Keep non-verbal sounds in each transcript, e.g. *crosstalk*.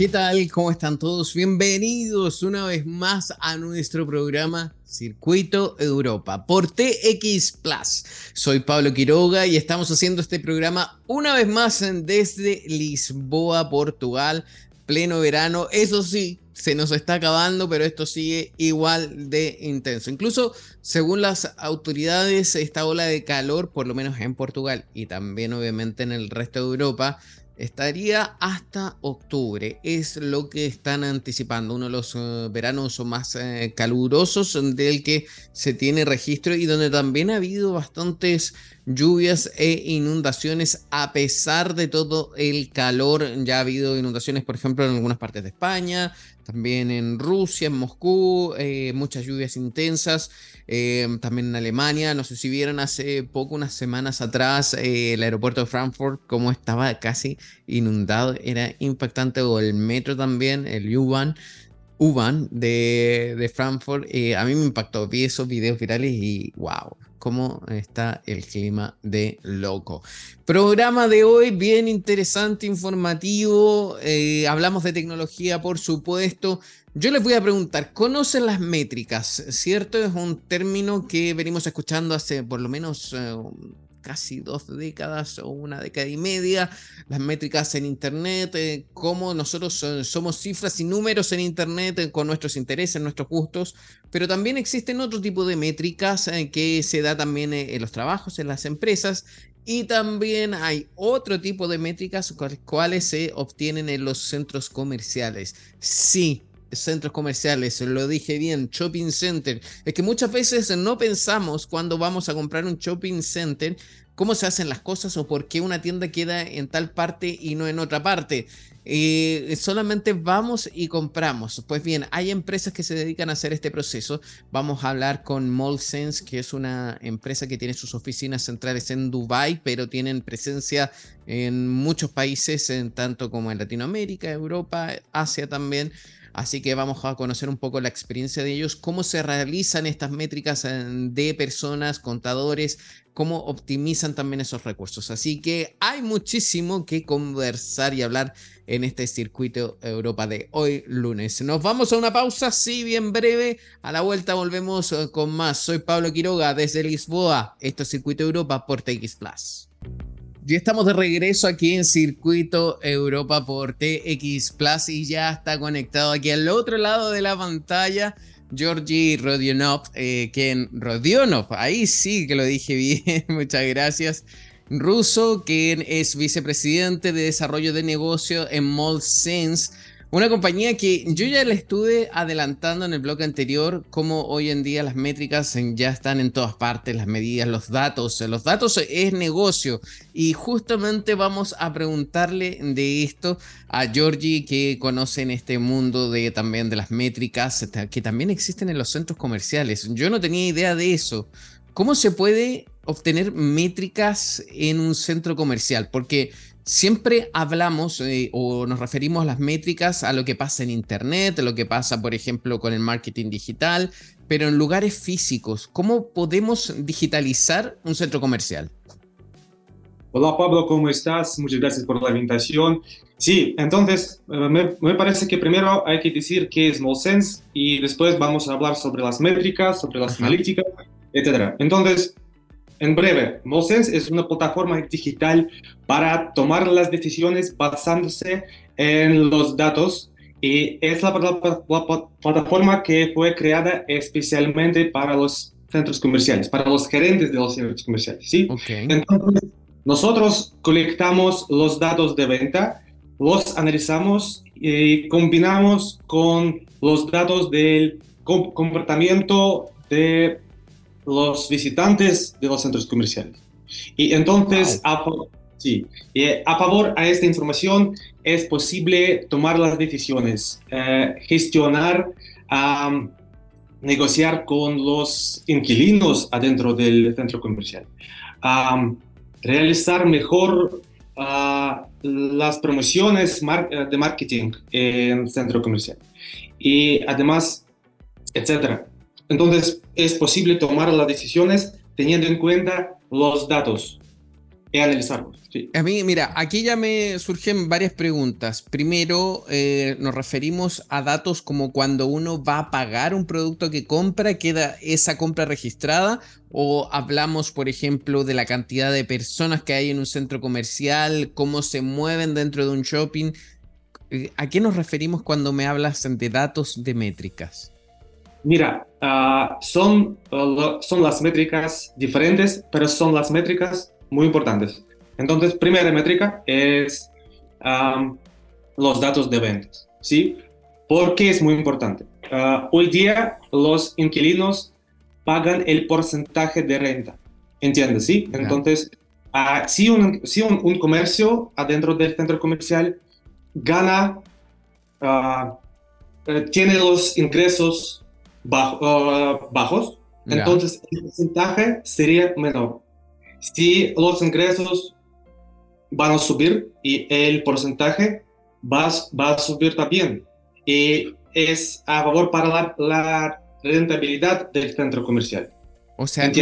¿Qué tal? ¿Cómo están todos? Bienvenidos una vez más a nuestro programa Circuito Europa por TX Plus. Soy Pablo Quiroga y estamos haciendo este programa una vez más desde Lisboa, Portugal, pleno verano. Eso sí, se nos está acabando, pero esto sigue igual de intenso. Incluso según las autoridades, esta ola de calor, por lo menos en Portugal y también obviamente en el resto de Europa, estaría hasta octubre. Es lo que están anticipando, uno de los eh, veranos más eh, calurosos del que se tiene registro y donde también ha habido bastantes lluvias e inundaciones a pesar de todo el calor. Ya ha habido inundaciones, por ejemplo, en algunas partes de España, también en Rusia, en Moscú, eh, muchas lluvias intensas, eh, también en Alemania, no sé si vieron hace poco, unas semanas atrás, eh, el aeropuerto de Frankfurt, cómo estaba casi inundado, era impactante, o el metro también, el U-Bahn. U-Bahn de, de Frankfurt, a mí me impactó, vi esos videos virales y wow, cómo está el clima de loco. Programa de hoy bien interesante, informativo. Eh, hablamos de tecnología, por supuesto. Yo les voy a preguntar, ¿conocen las métricas? ¿Cierto? Es un término que venimos escuchando hace por lo menos eh, casi dos décadas o una década y media, las métricas en Internet, eh, cómo nosotros somos cifras y números en Internet eh, con nuestros intereses, nuestros gustos, pero también existen otro tipo de métricas eh, que se da también en los trabajos, en las empresas. Y también hay otro tipo de métricas cuales se obtienen en los centros comerciales. Sí, centros comerciales, lo dije bien, shopping center. Es que muchas veces no pensamos cuando vamos a comprar un shopping center cómo se hacen las cosas o por qué una tienda queda en tal parte y no en otra parte. Eh, solamente vamos y compramos. Pues bien, hay empresas que se dedican a hacer este proceso. Vamos a hablar con MallSense, que es una empresa que tiene sus oficinas centrales en Dubai, pero tienen presencia en muchos países, tanto como en Latinoamérica, Europa, Asia también. Así que vamos a conocer un poco la experiencia de ellos, cómo se realizan estas métricas eh, de personas, contadores, cómo optimizan también esos recursos. Así que hay muchísimo que conversar y hablar en este circuito Europa de hoy lunes. Nos vamos a una pausa, sí, bien breve. A la vuelta volvemos eh, con más. Soy Pablo Quiroga desde Lisboa. Esto es Circuito Europa por TX Plus. Ya estamos de regreso aquí en Circuito Europa por TX Plus y ya está conectado aquí al otro lado de la pantalla Georgi Rodionov, eh, quien Rodionov, ahí sí que lo dije *laughs* bien, muchas gracias. Ruso, quien es vicepresidente de desarrollo de negocio en MoldSense una compañía que yo ya le estuve adelantando en el blog anterior, como hoy en día las métricas ya están en todas partes, las medidas, los datos. Los datos es negocio. Y justamente vamos a preguntarle de esto a Georgie, que conoce en este mundo de también de las métricas, que también existen en los centros comerciales. Yo no tenía idea de eso. ¿Cómo se puede obtener métricas en un centro comercial? Porque Siempre hablamos eh, o nos referimos a las métricas a lo que pasa en Internet, a lo que pasa, por ejemplo, con el marketing digital, pero en lugares físicos, ¿cómo podemos digitalizar un centro comercial? Hola Pablo, ¿cómo estás? Muchas gracias por la invitación. Sí, entonces eh, me, parece que primero hay que decir qué es MallSense y después vamos a hablar sobre las métricas, sobre las analíticas, etc. Entonces, en breve, MoSense es una plataforma digital para tomar las decisiones basándose en los datos y es la, plataforma que fue creada especialmente para los centros comerciales, para los gerentes de los centros comerciales. ¿sí? Entonces, nosotros colectamos los datos de venta, los analizamos y combinamos con los datos del comportamiento de los visitantes de los centros comerciales. Y entonces, a, sí, a favor a esta información es posible tomar las decisiones, eh, gestionar, negociar con los inquilinos adentro del centro comercial, realizar mejor ah, las promociones de marketing en el centro comercial y además, etcétera. Entonces, es posible tomar las decisiones teniendo en cuenta los datos. y analizarlos. A mí, mira, aquí ya me surgen varias preguntas. Primero, eh, nos referimos a datos como cuando uno va a pagar un producto que compra, queda esa compra registrada, o hablamos, por ejemplo, de la cantidad de personas que hay en un centro comercial, cómo se mueven dentro de un shopping. Eh, ¿A qué nos referimos cuando me hablas de datos de métricas? Mira, ah, son, son las métricas diferentes, pero son las métricas muy importantes. Entonces, primera métrica es los datos de ventas, ¿sí? ¿Por qué es muy importante? Ah, hoy día los inquilinos pagan el porcentaje de renta, ¿entiendes? Sí. Entonces, uh, si, un, si un, comercio adentro del centro comercial gana, uh, tiene los ingresos bajos, entonces el porcentaje sería menor. Si los ingresos van a subir y el porcentaje va, va a subir también. Y es a favor para la, la rentabilidad del centro comercial. O sea,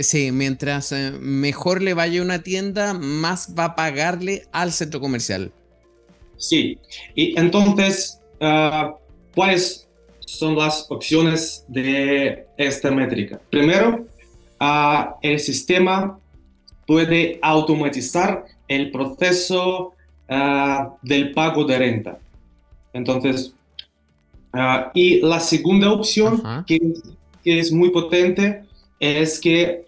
sí, mientras eh, mejor le vaya una tienda, más va a pagarle al centro comercial. Sí, y entonces, uh, ¿cuáles son las opciones de esta métrica? Primero, uh, el sistema puede automatizar el proceso uh, del pago de renta. Entonces, Ah, y la segunda opción, que, es muy potente, es que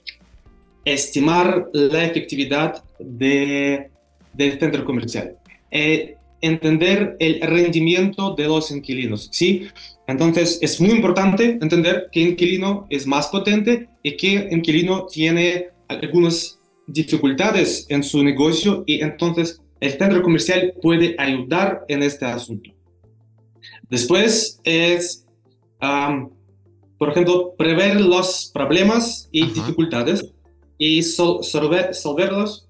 estimar la efectividad de, del centro comercial. Eh, entender el rendimiento de los inquilinos, ¿sí? Entonces, es muy importante entender qué inquilino es más potente y qué inquilino tiene algunas dificultades en su negocio y entonces el centro comercial puede ayudar en este asunto. Después es, por ejemplo, prever los problemas y dificultades y resolverlos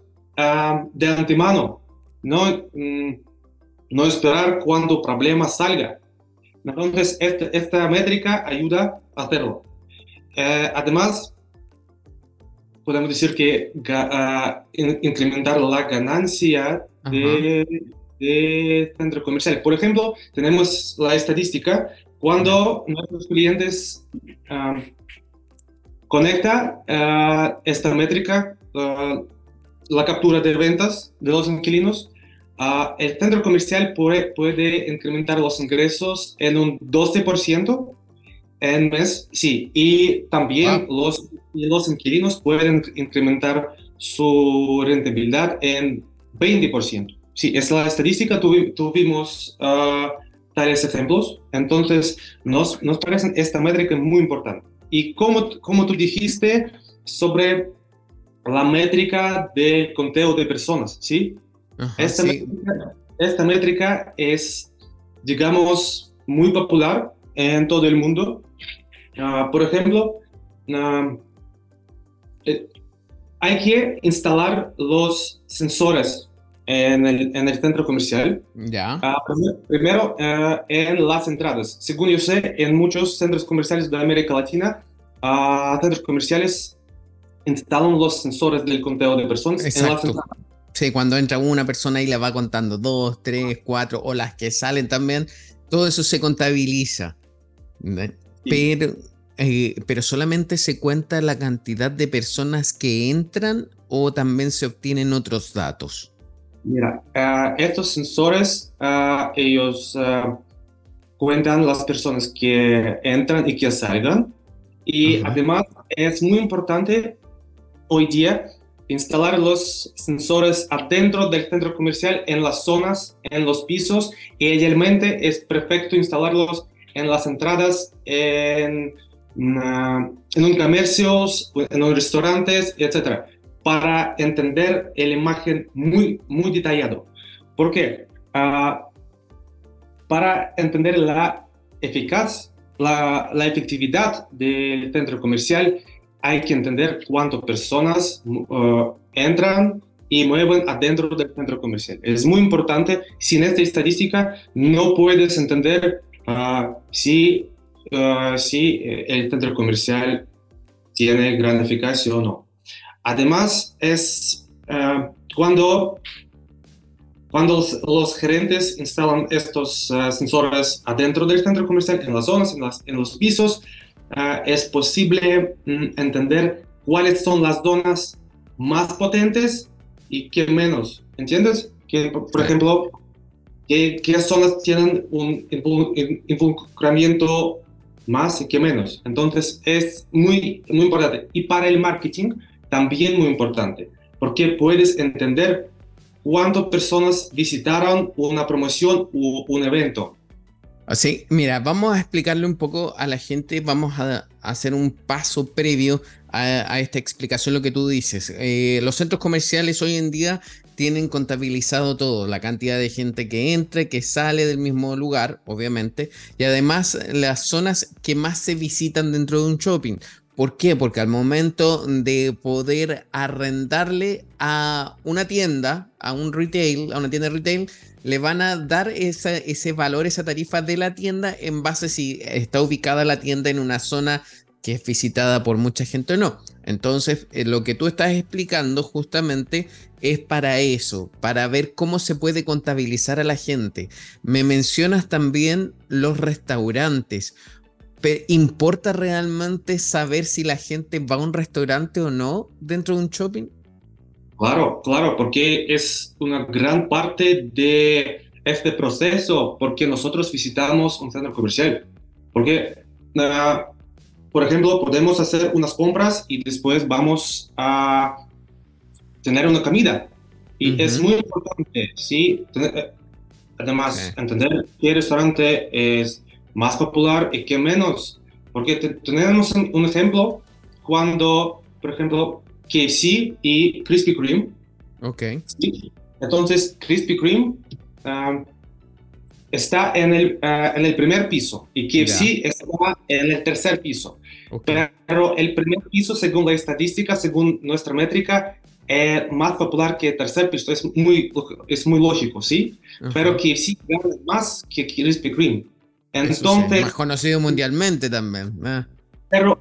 de antemano, no, mm, no esperar cuando el problema salga. Entonces, este, esta, métrica ayuda a hacerlo. Eh, además, podemos decir que uh, incrementar la ganancia de, de centro comercial. Por ejemplo, tenemos la estadística cuando nuestros clientes uh, conectan ah, esta métrica, ah, la captura de ventas de los inquilinos, el centro comercial puede, puede, incrementar los ingresos en un 12% en mes, sí, y también los, los inquilinos pueden incrementar su rentabilidad en 20%. Sí, es la estadística, tuvimos uh, tales ejemplos, entonces nos, nos parece esta métrica muy importante. Y como, como tú dijiste sobre la métrica de conteo de personas, ¿sí? Esta, Métrica, esta, Métrica, es, digamos, muy popular en todo el mundo. Uh, por ejemplo, uh, eh, hay que instalar los sensores en el, en el centro comercial. Ya. Ah, primero, en las entradas. Según yo sé, en muchos centros comerciales de América Latina, uh, centros comerciales instalan los sensores del conteo de personas en las entradas. Sí, cuando entra una persona y le va contando dos, tres, cuatro, o las que salen también, todo eso se contabiliza. Pero, eh, pero solamente se cuenta la cantidad de personas que entran o también se obtienen otros datos. Mira, uh, estos sensores, uh, ellos uh, cuentan las personas que entran y que salgan. Y además es muy importante hoy día instalar los sensores adentro del centro comercial en las zonas, en los pisos. Y idealmente es perfecto instalarlos en las entradas, en, en un comercios, en los restaurantes, etcétera para entender la imagen muy, muy detallado. ¿Por qué? Ah, para entender la eficaz, la, la, efectividad del centro comercial, hay que entender cuántas personas uh, entran y mueven adentro del centro comercial. Es muy importante. Sin esta estadística no puedes entender uh, si, uh, si el centro comercial tiene gran eficacia o no. Además, es cuando, cuando los, gerentes instalan estos sensores adentro del centro comercial, en las zonas, en los pisos, es posible mm, entender cuáles son las zonas más potentes y qué menos, ¿entiendes? Que, por ejemplo, qué, qué, zonas tienen un involucramiento más y qué menos. Entonces es muy, muy importante. Y para el marketing también muy importante, porque puedes entender cuántas personas visitaron una promoción o un evento. Así, mira, vamos a explicarle un poco a la gente, vamos a hacer un paso previo a, esta explicación, lo que tú dices. Eh, los centros comerciales hoy en día tienen contabilizado todo, la cantidad de gente que entra, que sale del mismo lugar, obviamente, y además las zonas que más se visitan dentro de un shopping. ¿Por qué? Porque al momento de poder arrendarle a una tienda, a un retail, a una tienda de retail, le van a dar ese valor, esa tarifa de la tienda en base si está ubicada la tienda en una zona que es visitada por mucha gente o no. Entonces, eh, lo que tú estás explicando justamente es para eso, para ver cómo se puede contabilizar a la gente. Me mencionas también los restaurantes. ¿Importa realmente saber si la gente va a un restaurante o no dentro de un shopping? Claro, claro, porque es una gran parte de este proceso, porque nosotros visitamos un centro comercial. Porque, uh, por ejemplo, podemos hacer unas compras y después vamos a tener una comida. Y es muy importante, ¿sí? Eh, además, entender qué restaurante es más popular y qué menos. Porque tenemos un ejemplo cuando, por ejemplo, KFC y Krispy Kreme. Ok. Entonces, Krispy Kreme um, está en el, uh, en el primer piso y KFC está en el tercer piso. Pero el primer piso, según la estadística, según nuestra métrica, es más popular que el tercer piso. Es muy, es muy lógico, ¿sí? Pero KFC gana más que Krispy Kreme. Entonces, más conocido mundialmente también. Ah. Pero,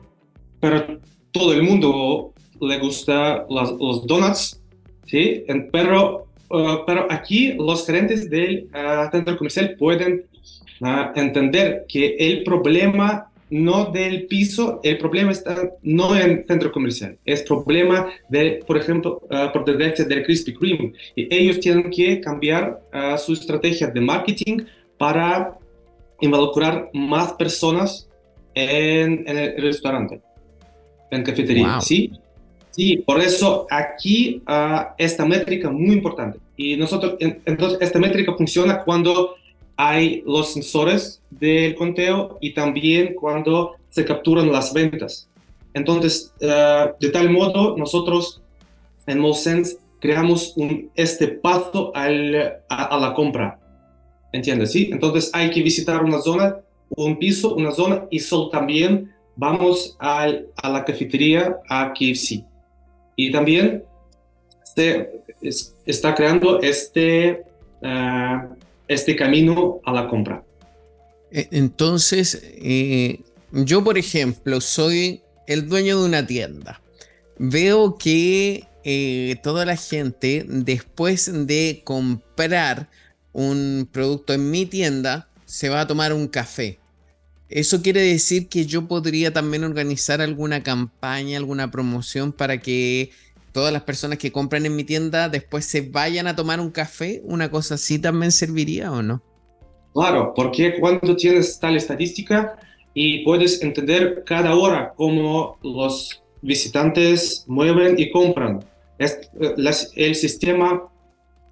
pero todo el mundo le gusta los donuts, ¿sí? Pero, uh, pero aquí los gerentes del uh, centro comercial pueden uh, entender que el problema no del piso, el problema está no en el centro comercial, es problema de, por ejemplo, por desgracia del Krispy Kreme. Y ellos tienen que cambiar su estrategia de marketing para involucrar más personas en, en el restaurante, en cafetería, ¿sí? Sí, por eso aquí uh, esta métrica muy importante. Y nosotros, entonces, esta métrica funciona cuando hay los sensores del conteo y también cuando se capturan las ventas. Entonces, uh, de tal modo, nosotros en MoSense creamos un, este paso al, a, la compra. ¿Entiendes? Sí. Entonces, hay que visitar una zona, un piso, una zona y solo también vamos al, a la cafetería, a KFC. Y también se está creando este, ah, este camino a la compra. E, entonces, eh, yo por ejemplo soy el dueño de una tienda. Veo que eh, toda la gente después de comprar un producto en mi tienda se va a tomar un café. Eso quiere decir que yo podría también organizar alguna campaña, alguna promoción para que todas las personas que compran en mi tienda después se vayan a tomar un café. ¿Una cosa así también serviría o no? Claro, porque cuando tienes tal estadística y puedes entender cada hora cómo los visitantes mueven y compran, es, eh, el sistema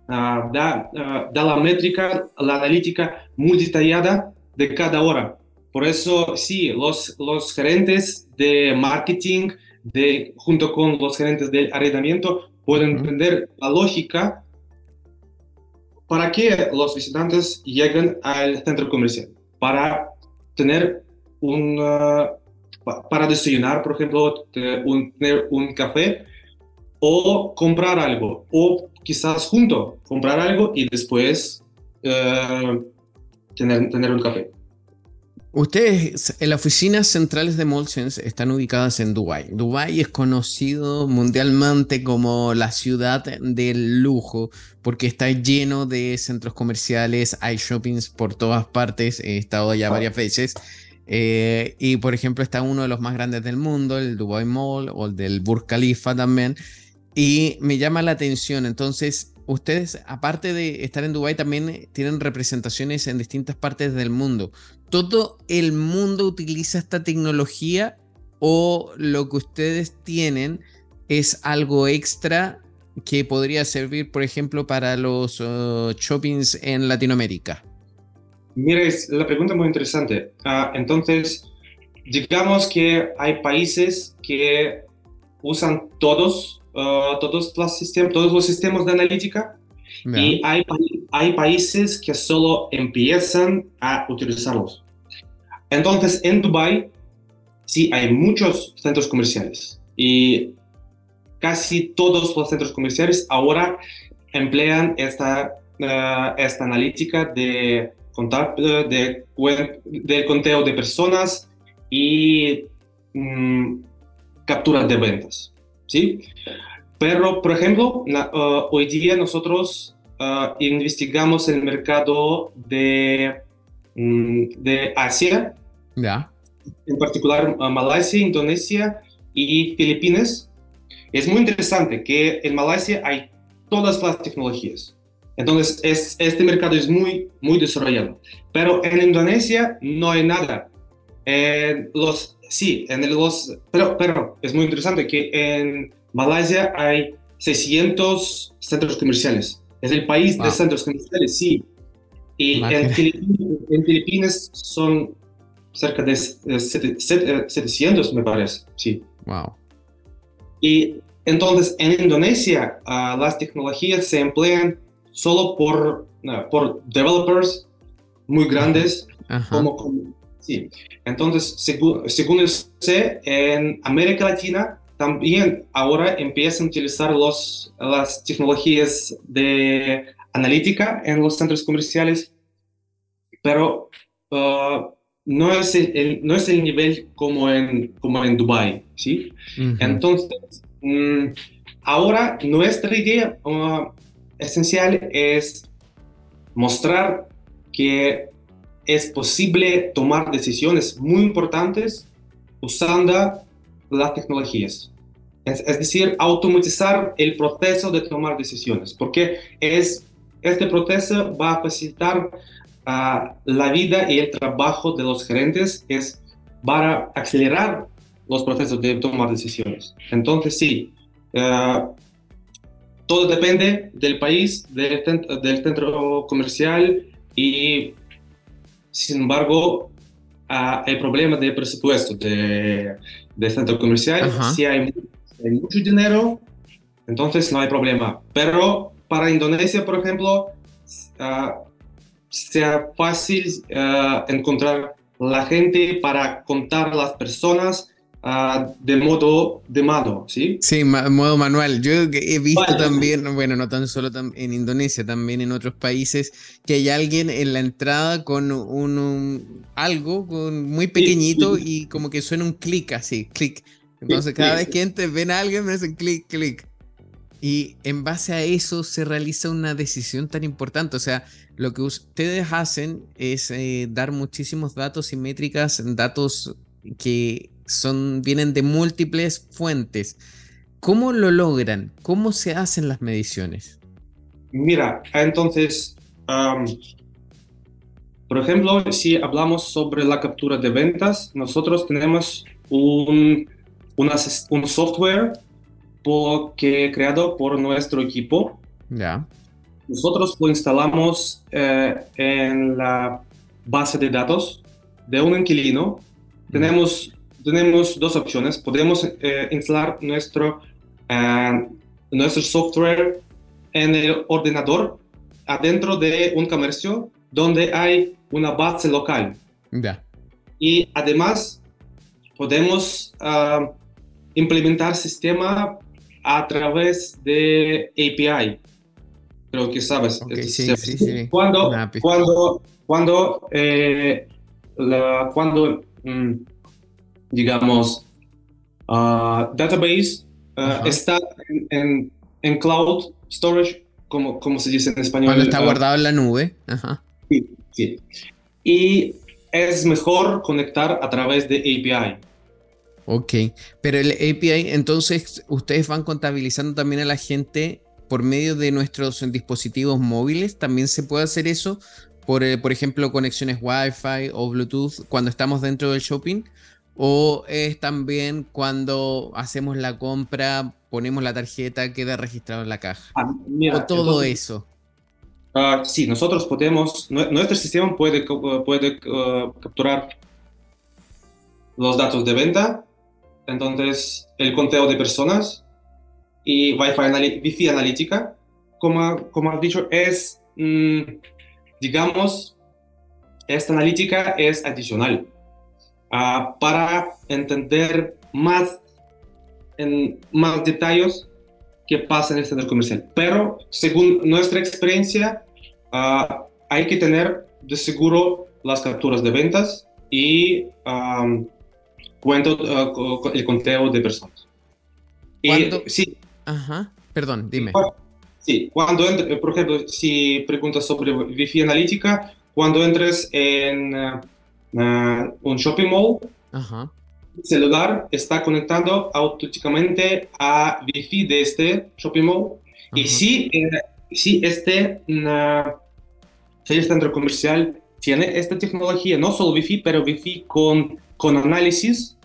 da, ah, da la métrica, la analítica muy detallada de cada hora por eso, sí, los, los gerentes de marketing, de, junto con los gerentes del arrendamiento, pueden entender la lógica para que los visitantes lleguen al centro comercial. Para tener un, para desayunar, por ejemplo, un, tener un café o comprar algo, o quizás junto comprar algo y después eh, tener, tener un café. Ustedes, en las oficinas centrales de Molsense están ubicadas en Dubái. Dubái es conocido mundialmente como la ciudad del lujo porque está lleno de centros comerciales, hay shoppings por todas partes, he estado allá varias veces. Eh, y por ejemplo está uno de los más grandes del mundo, el Dubai Mall o el del Burj Khalifa también. Y me llama la atención, entonces ustedes, aparte de estar en Dubái, también tienen representaciones en distintas partes del mundo. ¿Todo el mundo utiliza esta tecnología o lo que ustedes tienen es algo extra que podría servir, por ejemplo, para los uh, shoppings en Latinoamérica? Mira, es la pregunta muy interesante. Ah, entonces, digamos que hay países que usan todos Uh, todos, los sistemas, todos los sistemas de analítica y hay, hay países que solo empiezan a utilizarlos. Entonces, en Dubai sí hay muchos centros comerciales y casi todos los centros comerciales ahora emplean esta, uh, esta analítica de, contar, de, de, conteo de personas y mm, captura de ventas. ¿Sí? Pero, por ejemplo, uh, hoy día nosotros uh, investigamos el mercado de, mm, de Asia, en particular uh, Malasia, Indonesia y Filipinas. Es muy interesante que en Malasia hay todas las tecnologías. Entonces, es, este mercado es muy, muy desarrollado. Pero en Indonesia no hay nada. Los, sí, en los, pero, pero es muy interesante que en Malasia hay 600 centros comerciales. Es el país de centros comerciales, sí. Y en Filipinas, son cerca de 700, eh, me parece, sí. Wow. Y entonces en Indonesia ah, las tecnologías se emplean solo por, por developers muy grandes, como, sí. Entonces, según, según en América Latina también ahora empiezan a utilizar los, las tecnologías de analítica en los centros comerciales, pero uh, no, es el, no es el nivel como en, como en Dubai, ¿sí? Entonces, mm, ahora nuestra idea uh, esencial es mostrar que es posible tomar decisiones muy importantes usando las tecnologías. Es, decir, automatizar el proceso de tomar decisiones, porque es, este proceso va a facilitar uh, la vida y el trabajo de los gerentes, es para acelerar los procesos de tomar decisiones. Entonces, sí, uh, todo depende del país, del centro comercial y, sin embargo, uh, el problema de presupuesto, de de centro comercial, si hay, mucho dinero, entonces no hay problema. Pero para Indonesia, por ejemplo, uh, sea fácil uh, encontrar la gente para contar las personas uh, de modo de mano, ¿sí? Sí, modo manual. Yo he visto también, bueno, no tan solo en Indonesia, también en otros países, que hay alguien en la entrada con un, algo con, muy pequeñito y como que suena un clic así, clic. Entonces cada vez que entres ven a alguien me hacen clic, clic. Y en base a eso se realiza una decisión tan importante. O sea, lo que ustedes hacen es eh, dar muchísimos datos y métricas, datos que son, vienen de múltiples fuentes. ¿Cómo lo logran? ¿Cómo se hacen las mediciones? Mira, entonces, por ejemplo, si hablamos sobre la captura de ventas, nosotros tenemos un, un software que creado por nuestro equipo. Ya. Nosotros lo instalamos eh, en la base de datos de un inquilino. Tenemos tenemos dos opciones. Podemos eh, instalar nuestro, eh, nuestro software en el ordenador adentro de un comercio donde hay una base local. Y además podemos uh, implementar sistema a través de API. Creo que sabes. sí, sí, sí. Cuando, cuando, cuando eh, cuando, mm, digamos, uh, database uh, está en, en, cloud storage, como, como se dice en español. Cuando está guardado en la nube. Ajá. Sí, sí. Y es mejor conectar a través de API. Ok, pero el API, entonces ustedes van contabilizando también a la gente por medio de nuestros dispositivos móviles. También se puede hacer eso por, eh, por ejemplo, conexiones Wi-Fi o Bluetooth cuando estamos dentro del shopping. O es también cuando hacemos la compra, ponemos la tarjeta, queda registrado en la caja. Ah, o todo eso. Uh, sí, nosotros podemos, nuestro sistema puede, puede uh, capturar los datos de venta, entonces el conteo de personas y Wi-Fi Wi-Fi analítica, como, como has dicho, es, mm, digamos, esta analítica es adicional uh, para entender más, en más detalles que pasa en el centro comercial. Pero según nuestra experiencia, uh, hay que tener de seguro las capturas de ventas y um, cuento, uh, el conteo de personas. Y, sí. Ajá, perdón, dime. Sí, cuando, por ejemplo, si preguntas sobre Wi-Fi analítica, cuando entres en uh, un shopping mall, Ajá. el celular está conectando automáticamente a Wi-Fi de este shopping mall. Y si, eh, si este centro comercial tiene esta tecnología, no solo Wi-Fi, pero Wi-Fi con, con análisis,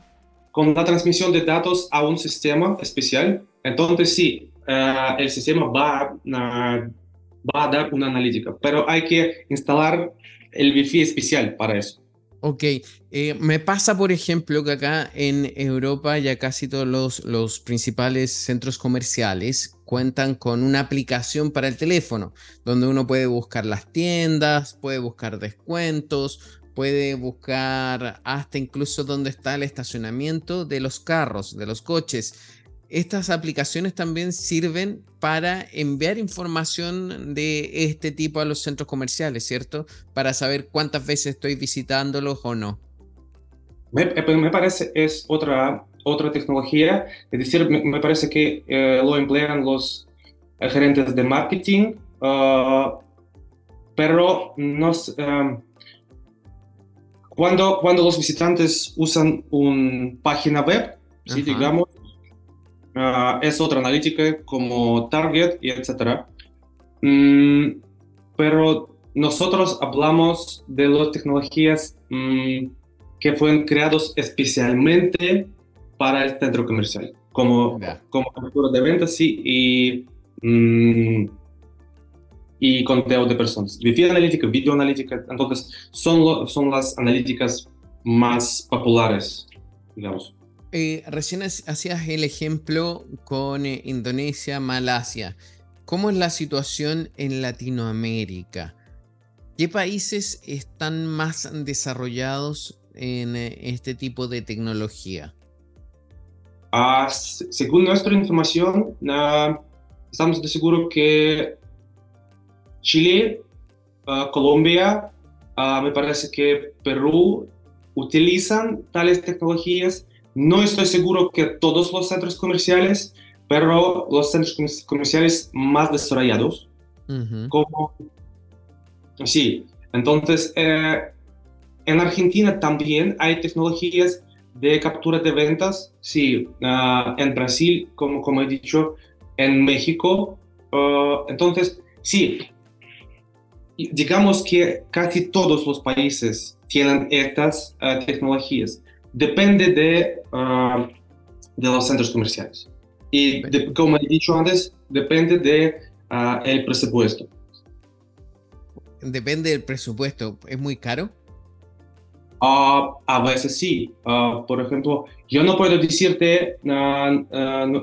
con la transmisión de datos a un sistema especial. Entonces sí, eh, el sistema va, va a dar una analítica, pero hay que instalar el Wi-Fi especial para eso. Ok, eh, me pasa por ejemplo que acá en Europa ya casi todos los, los principales centros comerciales cuentan con una aplicación para el teléfono, donde uno puede buscar las tiendas, puede buscar descuentos, puede buscar hasta incluso dónde está el estacionamiento de los carros, de los coches. Estas aplicaciones también sirven para enviar información de este tipo a los centros comerciales, ¿cierto? Para saber cuántas veces estoy visitándolos o no. Me, me parece es otra otra tecnología, es decir, me, parece que eh, lo emplean los eh, gerentes de marketing, ah, pero no, um, cuando, cuando los visitantes usan una página web, ¿sí? digamos, ah, es otra analítica como Target y etcétera. Mm, pero nosotros hablamos de las tecnologías mm, que fueron creados especialmente para el centro comercial, como, como captura de ventas y, mm, y conteo de personas. Wi-Fi analítica, video analítica, entonces son, son las analíticas más populares, digamos. Eh, recién hacías el ejemplo con eh, Indonesia, Malasia. ¿Cómo es la situación en Latinoamérica? ¿Qué países están más desarrollados en eh, este tipo de tecnología? Ah, según nuestra información, estamos de seguro que Chile, ah, Colombia, ah, me parece que Perú utilizan tales tecnologías. No estoy seguro que todos los centros comerciales, pero los centros comerciales más desarrollados, como sí. Entonces, eh, en Argentina también hay tecnologías de captura de ventas, sí, ah, en Brasil, como, como he dicho, en México. Ah, entonces, sí, digamos que casi todos los países tienen estas ah, tecnologías. Depende de, de los centros comerciales. Y como he dicho antes, depende de el presupuesto. Depende del presupuesto. ¿Es muy caro? Uh, a veces sí. Uh, por ejemplo, yo no puedo decirte uh,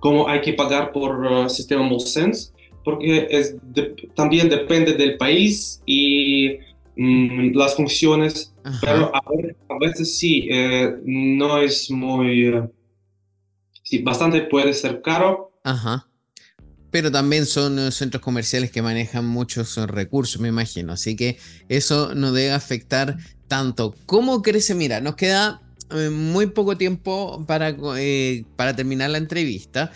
cómo hay que pagar por sistema MolSense, porque es también depende del país y mm, las funciones, pero a, veces sí, eh, no es muy... sí, bastante puede ser caro. Ajá. pero también son eh, centros comerciales que manejan muchos eh, recursos, me imagino. Así que eso no debe afectar tanto. ¿Cómo crece? Mira, nos queda eh, muy poco tiempo para, para terminar la entrevista.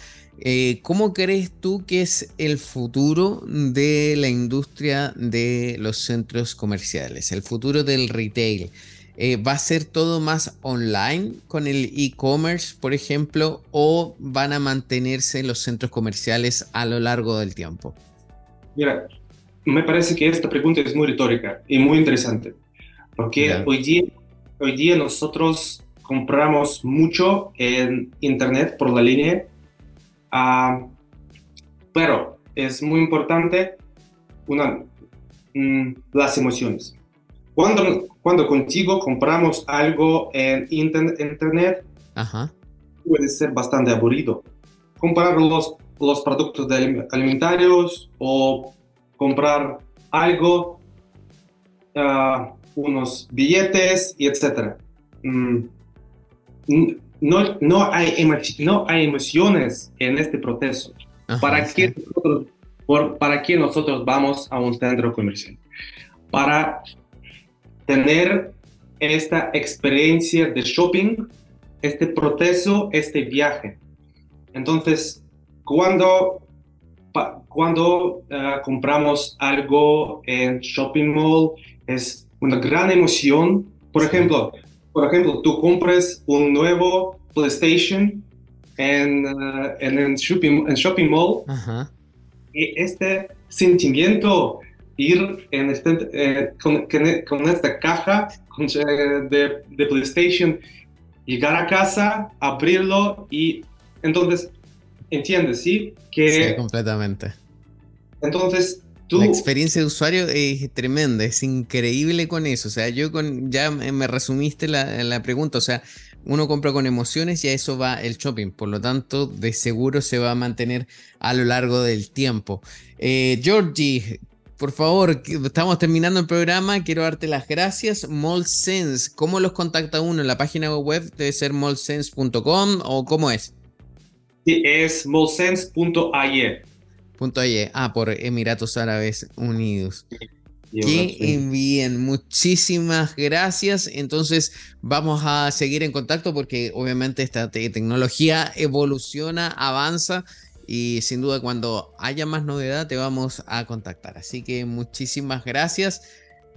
¿Cómo crees tú que es el futuro de la industria de los centros comerciales? El futuro del retail. Eh, ¿Va a ser todo más online con el e-commerce, por ejemplo, o van a mantenerse los centros comerciales a lo largo del tiempo? Mira, me parece que esta pregunta es muy retórica y muy interesante, porque hoy día, hoy día nosotros compramos mucho en Internet por la línea, uh, pero es muy importante una, mm, las emociones. Cuando, cuando contigo compramos algo en internet, puede ser bastante aburrido. Comprar los, los productos alimentarios o comprar algo, uh, unos billetes y etc. Mm, no, no, hay, no hay emociones en este proceso. ¿Para, qué nosotros, por, ¿Para qué nosotros vamos a un centro comercial? Para tener esta experiencia de shopping, este proceso, este viaje. Entonces, cuando, cuando eh, compramos algo en shopping mall, es una gran emoción. Por ejemplo, por ejemplo, tú compras un nuevo PlayStation en, uh, en, shopping, en shopping mall. Y este sentimiento ir en este, eh, con, con, esta caja eh, de, de, PlayStation, llegar a casa, abrirlo y entonces, ¿entiendes? Sí, que... Sí, completamente. Entonces, tú... La experiencia de usuario es tremenda, es increíble con eso. O sea, yo con, ya me resumiste la, la pregunta, o sea, uno compra con emociones y a eso va el shopping. Por lo tanto, de seguro se va a mantener a lo largo del tiempo. Eh, Georgie, por favor, estamos terminando el programa. Quiero darte las gracias. MallSense, ¿cómo los contacta uno? ¿En la página web debe ser mallsense.com o cómo es? Sí, es mallsense.aye. Ah, por Emiratos Árabes Unidos. Bien, muchísimas gracias. Entonces vamos a seguir en contacto porque obviamente esta tecnología evoluciona, avanza y sin duda cuando haya más novedad te vamos a contactar. Así que muchísimas gracias.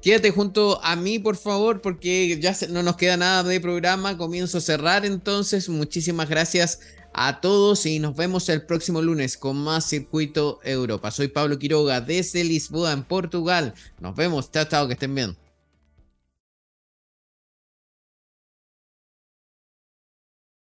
Quédate junto a mí, por favor, porque ya no nos queda nada de programa. Comienzo a cerrar entonces. Muchísimas gracias a todos y nos vemos el próximo lunes con más Circuito Europa. Soy Pablo Quiroga desde Lisboa, en Portugal. Nos vemos. Chao, chao, que estén bien.